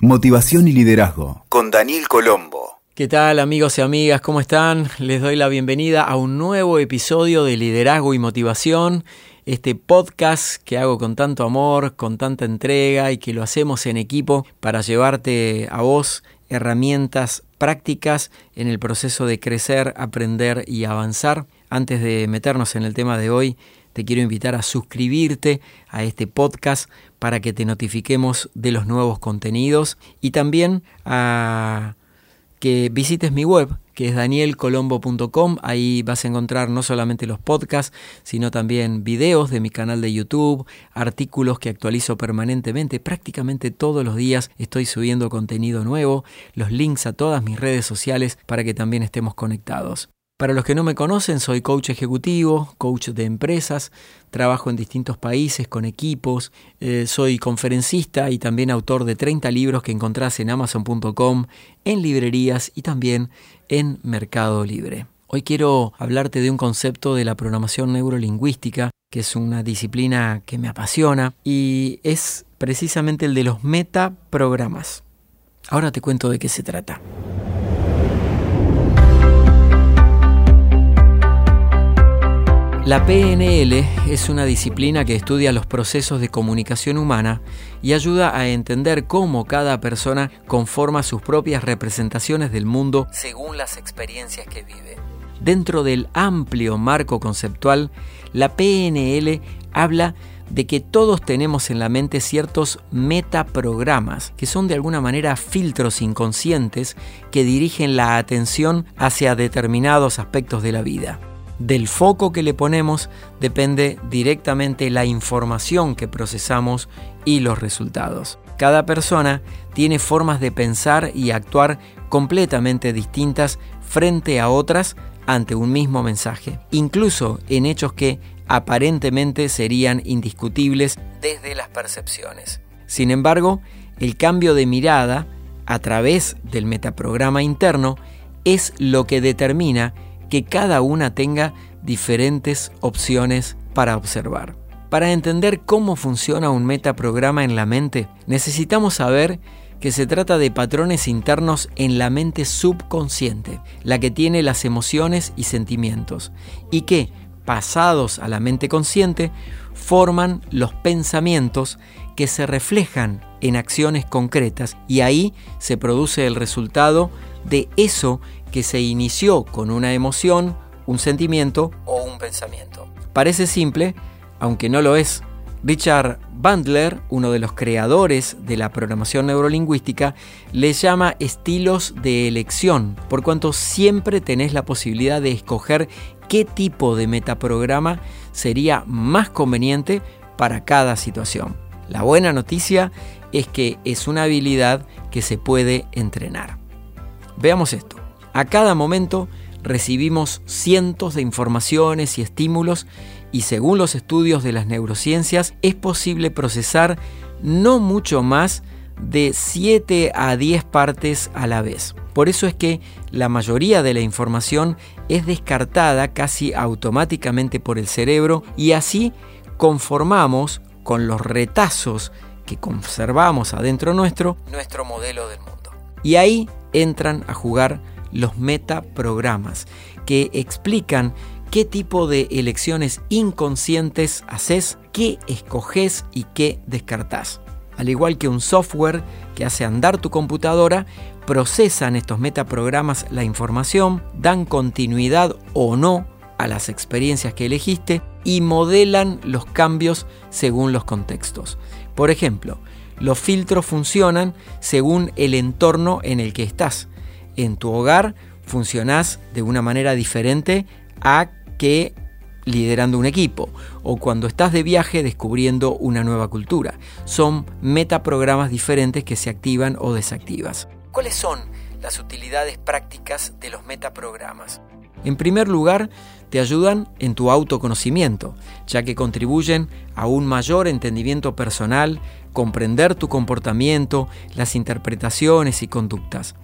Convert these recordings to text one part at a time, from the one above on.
Motivación y Liderazgo con Daniel Colombo. ¿Qué tal amigos y amigas? ¿Cómo están? Les doy la bienvenida a un nuevo episodio de Liderazgo y Motivación, este podcast que hago con tanto amor, con tanta entrega y que lo hacemos en equipo para llevarte a vos herramientas prácticas en el proceso de crecer, aprender y avanzar. Antes de meternos en el tema de hoy, te quiero invitar a suscribirte a este podcast para que te notifiquemos de los nuevos contenidos y también a que visites mi web que es danielcolombo.com. Ahí vas a encontrar no solamente los podcasts, sino también videos de mi canal de YouTube, artículos que actualizo permanentemente. Prácticamente todos los días estoy subiendo contenido nuevo, los links a todas mis redes sociales para que también estemos conectados. Para los que no me conocen, soy coach ejecutivo, coach de empresas, trabajo en distintos países con equipos, eh, soy conferencista y también autor de 30 libros que encontrás en amazon.com, en librerías y también en Mercado Libre. Hoy quiero hablarte de un concepto de la programación neurolingüística, que es una disciplina que me apasiona y es precisamente el de los metaprogramas. Ahora te cuento de qué se trata. La PNL es una disciplina que estudia los procesos de comunicación humana y ayuda a entender cómo cada persona conforma sus propias representaciones del mundo según las experiencias que vive. Dentro del amplio marco conceptual, la PNL habla de que todos tenemos en la mente ciertos metaprogramas, que son de alguna manera filtros inconscientes que dirigen la atención hacia determinados aspectos de la vida. Del foco que le ponemos depende directamente la información que procesamos y los resultados. Cada persona tiene formas de pensar y actuar completamente distintas frente a otras ante un mismo mensaje, incluso en hechos que aparentemente serían indiscutibles desde las percepciones. Sin embargo, el cambio de mirada a través del metaprograma interno es lo que determina que cada una tenga diferentes opciones para observar. Para entender cómo funciona un metaprograma en la mente, necesitamos saber que se trata de patrones internos en la mente subconsciente, la que tiene las emociones y sentimientos, y que, pasados a la mente consciente, forman los pensamientos que se reflejan en acciones concretas y ahí se produce el resultado de eso que se inició con una emoción, un sentimiento o un pensamiento. Parece simple, aunque no lo es. Richard Bandler, uno de los creadores de la programación neurolingüística, le llama estilos de elección, por cuanto siempre tenés la posibilidad de escoger qué tipo de metaprograma sería más conveniente para cada situación. La buena noticia es que es una habilidad que se puede entrenar. Veamos esto. A cada momento recibimos cientos de informaciones y estímulos y según los estudios de las neurociencias es posible procesar no mucho más de 7 a 10 partes a la vez. Por eso es que la mayoría de la información es descartada casi automáticamente por el cerebro y así conformamos con los retazos que conservamos adentro nuestro nuestro modelo del mundo. Y ahí entran a jugar los metaprogramas, que explican qué tipo de elecciones inconscientes haces, qué escoges y qué descartás. Al igual que un software que hace andar tu computadora, procesan estos metaprogramas la información, dan continuidad o no a las experiencias que elegiste y modelan los cambios según los contextos. Por ejemplo, los filtros funcionan según el entorno en el que estás en tu hogar funcionás de una manera diferente a que liderando un equipo o cuando estás de viaje descubriendo una nueva cultura. Son metaprogramas diferentes que se activan o desactivas. ¿Cuáles son las utilidades prácticas de los metaprogramas? En primer lugar, te ayudan en tu autoconocimiento, ya que contribuyen a un mayor entendimiento personal, comprender tu comportamiento, las interpretaciones y conductas.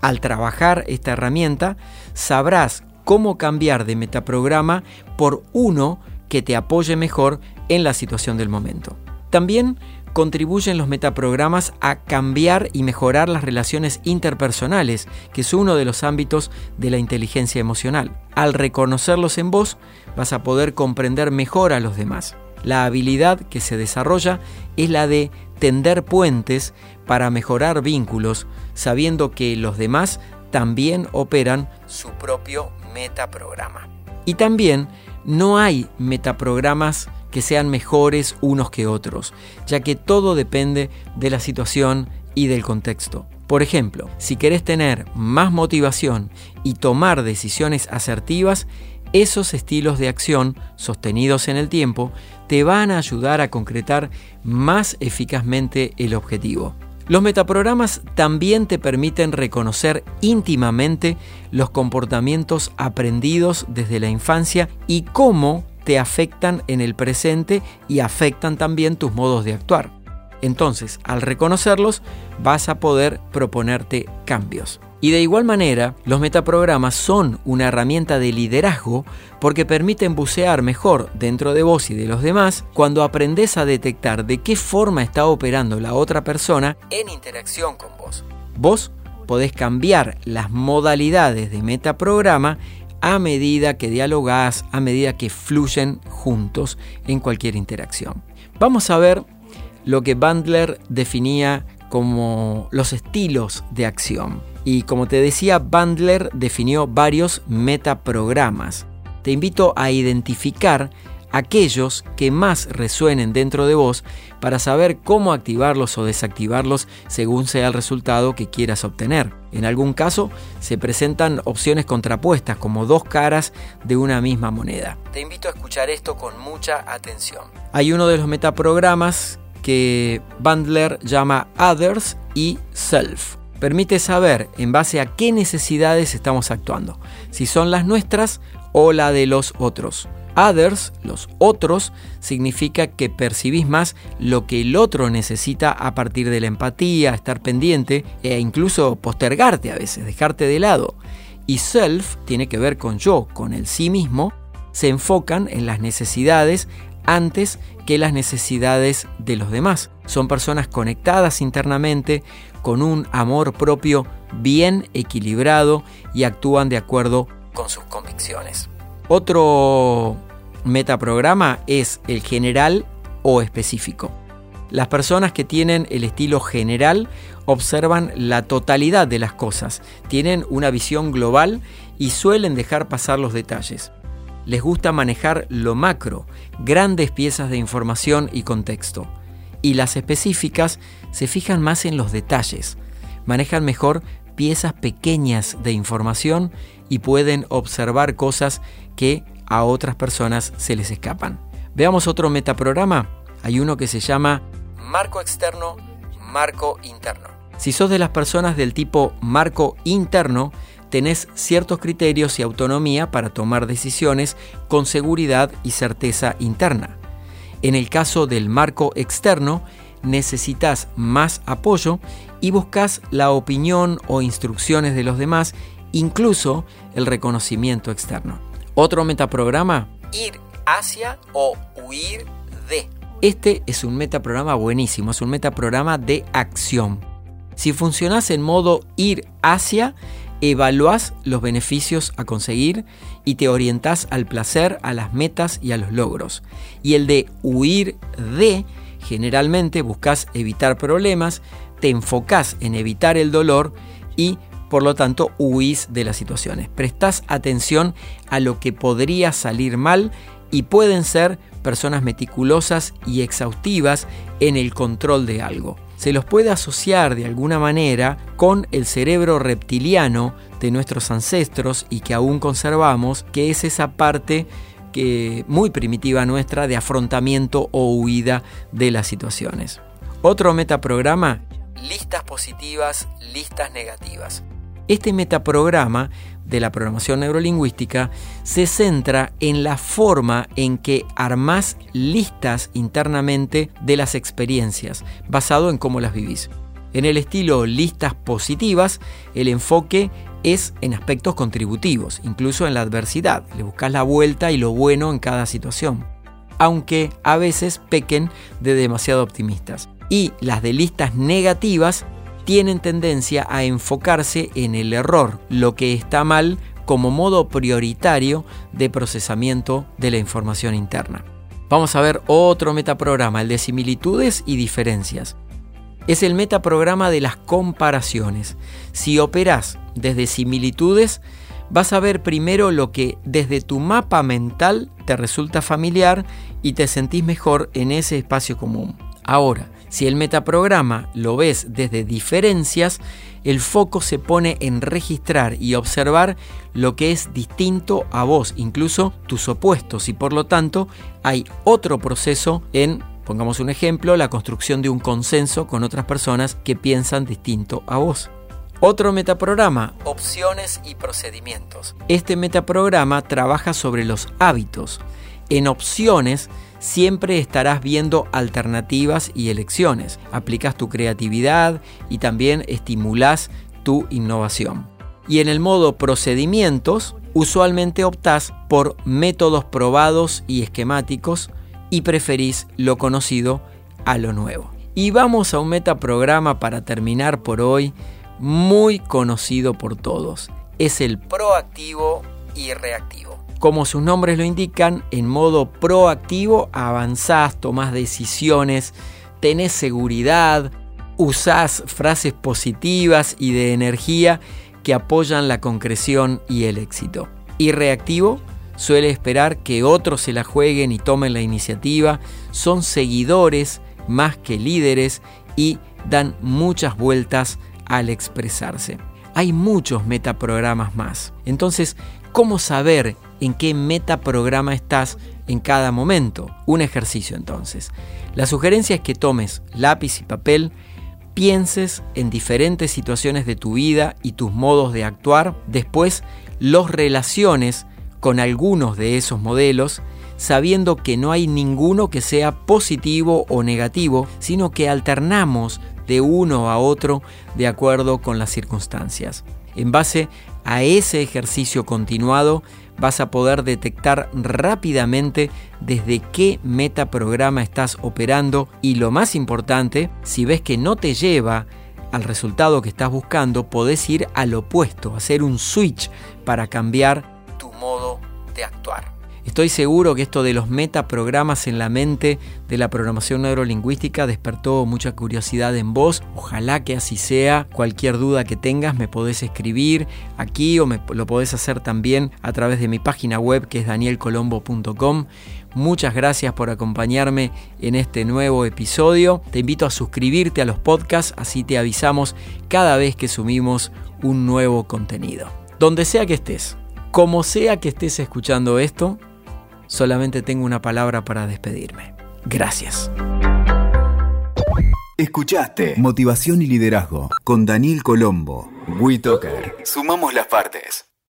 Al trabajar esta herramienta, sabrás cómo cambiar de metaprograma por uno que te apoye mejor en la situación del momento. También contribuyen los metaprogramas a cambiar y mejorar las relaciones interpersonales, que es uno de los ámbitos de la inteligencia emocional. Al reconocerlos en vos, vas a poder comprender mejor a los demás. La habilidad que se desarrolla es la de tender puentes para mejorar vínculos, sabiendo que los demás también operan su propio metaprograma. Y también no hay metaprogramas que sean mejores unos que otros, ya que todo depende de la situación y del contexto. Por ejemplo, si querés tener más motivación y tomar decisiones asertivas, esos estilos de acción sostenidos en el tiempo te van a ayudar a concretar más eficazmente el objetivo. Los metaprogramas también te permiten reconocer íntimamente los comportamientos aprendidos desde la infancia y cómo te afectan en el presente y afectan también tus modos de actuar. Entonces, al reconocerlos, vas a poder proponerte cambios. Y de igual manera, los metaprogramas son una herramienta de liderazgo porque permiten bucear mejor dentro de vos y de los demás cuando aprendes a detectar de qué forma está operando la otra persona en interacción con vos. Vos podés cambiar las modalidades de metaprograma a medida que dialogás, a medida que fluyen juntos en cualquier interacción. Vamos a ver lo que Bandler definía como los estilos de acción. Y como te decía, Bandler definió varios metaprogramas. Te invito a identificar aquellos que más resuenen dentro de vos para saber cómo activarlos o desactivarlos según sea el resultado que quieras obtener. En algún caso se presentan opciones contrapuestas como dos caras de una misma moneda. Te invito a escuchar esto con mucha atención. Hay uno de los metaprogramas que Bandler llama Others y Self permite saber en base a qué necesidades estamos actuando, si son las nuestras o la de los otros. Others, los otros, significa que percibís más lo que el otro necesita a partir de la empatía, estar pendiente e incluso postergarte a veces, dejarte de lado. Y self tiene que ver con yo, con el sí mismo, se enfocan en las necesidades antes que las necesidades de los demás. Son personas conectadas internamente, con un amor propio bien equilibrado y actúan de acuerdo con sus convicciones. Otro metaprograma es el general o específico. Las personas que tienen el estilo general observan la totalidad de las cosas, tienen una visión global y suelen dejar pasar los detalles. Les gusta manejar lo macro, grandes piezas de información y contexto y las específicas se fijan más en los detalles, manejan mejor piezas pequeñas de información y pueden observar cosas que a otras personas se les escapan. Veamos otro metaprograma. Hay uno que se llama marco externo, marco interno. Si sos de las personas del tipo marco interno, tenés ciertos criterios y autonomía para tomar decisiones con seguridad y certeza interna. En el caso del marco externo, necesitas más apoyo y buscas la opinión o instrucciones de los demás, incluso el reconocimiento externo. Otro metaprograma, ir hacia o huir de. Este es un metaprograma buenísimo, es un metaprograma de acción. Si funcionas en modo ir hacia, evaluás los beneficios a conseguir y te orientás al placer, a las metas y a los logros. Y el de huir de, generalmente buscas evitar problemas, te enfocás en evitar el dolor y por lo tanto huís de las situaciones. Prestás atención a lo que podría salir mal y pueden ser personas meticulosas y exhaustivas en el control de algo se los puede asociar de alguna manera con el cerebro reptiliano de nuestros ancestros y que aún conservamos, que es esa parte que muy primitiva nuestra de afrontamiento o huida de las situaciones. Otro metaprograma, listas positivas, listas negativas. Este metaprograma de la programación neurolingüística se centra en la forma en que armás listas internamente de las experiencias, basado en cómo las vivís. En el estilo listas positivas, el enfoque es en aspectos contributivos, incluso en la adversidad. Le buscas la vuelta y lo bueno en cada situación, aunque a veces pequen de demasiado optimistas. Y las de listas negativas tienen tendencia a enfocarse en el error, lo que está mal como modo prioritario de procesamiento de la información interna. Vamos a ver otro metaprograma, el de similitudes y diferencias. Es el metaprograma de las comparaciones. Si operas desde similitudes, vas a ver primero lo que desde tu mapa mental te resulta familiar y te sentís mejor en ese espacio común. Ahora, si el metaprograma lo ves desde diferencias, el foco se pone en registrar y observar lo que es distinto a vos, incluso tus opuestos, y por lo tanto hay otro proceso en, pongamos un ejemplo, la construcción de un consenso con otras personas que piensan distinto a vos. Otro metaprograma, opciones y procedimientos. Este metaprograma trabaja sobre los hábitos. En opciones, siempre estarás viendo alternativas y elecciones. Aplicas tu creatividad y también estimulas tu innovación. Y en el modo procedimientos, usualmente optás por métodos probados y esquemáticos y preferís lo conocido a lo nuevo. Y vamos a un metaprograma para terminar por hoy, muy conocido por todos. Es el proactivo y reactivo. Como sus nombres lo indican, en modo proactivo avanzás, tomás decisiones, tenés seguridad, usás frases positivas y de energía que apoyan la concreción y el éxito. Y reactivo suele esperar que otros se la jueguen y tomen la iniciativa, son seguidores más que líderes y dan muchas vueltas al expresarse. Hay muchos metaprogramas más. Entonces, ¿cómo saber en qué metaprograma estás en cada momento. Un ejercicio entonces. La sugerencia es que tomes lápiz y papel, pienses en diferentes situaciones de tu vida y tus modos de actuar, después los relaciones con algunos de esos modelos, sabiendo que no hay ninguno que sea positivo o negativo, sino que alternamos de uno a otro de acuerdo con las circunstancias. En base a ese ejercicio continuado, vas a poder detectar rápidamente desde qué metaprograma estás operando y lo más importante, si ves que no te lleva al resultado que estás buscando, podés ir al opuesto, hacer un switch para cambiar tu modo de actuar. Estoy seguro que esto de los metaprogramas en la mente de la programación neurolingüística despertó mucha curiosidad en vos. Ojalá que así sea. Cualquier duda que tengas me podés escribir aquí o lo podés hacer también a través de mi página web que es danielcolombo.com. Muchas gracias por acompañarme en este nuevo episodio. Te invito a suscribirte a los podcasts, así te avisamos cada vez que subimos un nuevo contenido. Donde sea que estés, como sea que estés escuchando esto, solamente tengo una palabra para despedirme. Gracias. Escuchaste Motivación y Liderazgo con Daniel Colombo. WeToker. Sumamos las partes.